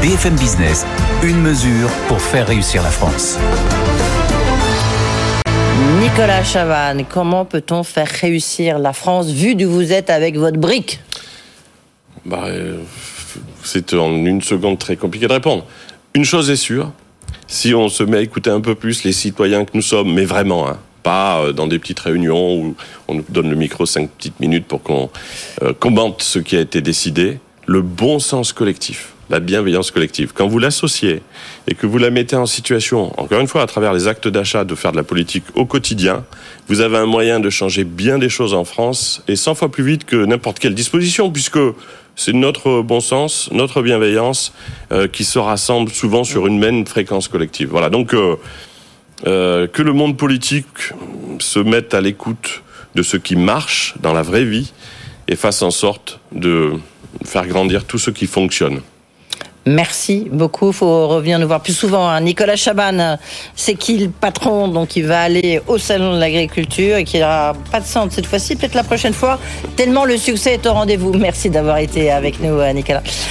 BFM Business, une mesure pour faire réussir la France. Nicolas Chavannes, comment peut-on faire réussir la France vu d'où vous êtes avec votre brique? Bah, euh, C'est en une seconde très compliqué de répondre. Une chose est sûre, si on se met à écouter un peu plus les citoyens que nous sommes, mais vraiment, hein, pas euh, dans des petites réunions où on nous donne le micro cinq petites minutes pour qu'on euh, commente ce qui a été décidé, le bon sens collectif la bienveillance collective. Quand vous l'associez et que vous la mettez en situation, encore une fois, à travers les actes d'achat, de faire de la politique au quotidien, vous avez un moyen de changer bien des choses en France et 100 fois plus vite que n'importe quelle disposition, puisque c'est notre bon sens, notre bienveillance euh, qui se rassemble souvent sur une même fréquence collective. Voilà, donc euh, euh, que le monde politique se mette à l'écoute de ce qui marche dans la vraie vie et fasse en sorte de faire grandir tout ce qui fonctionne. Merci beaucoup. Il faut revenir nous voir plus souvent. Hein. Nicolas Chaban, c'est qui le patron? Donc, il va aller au salon de l'agriculture et qui n'aura pas de centre cette fois-ci, peut-être la prochaine fois, tellement le succès est au rendez-vous. Merci d'avoir été avec nous, euh, Nicolas.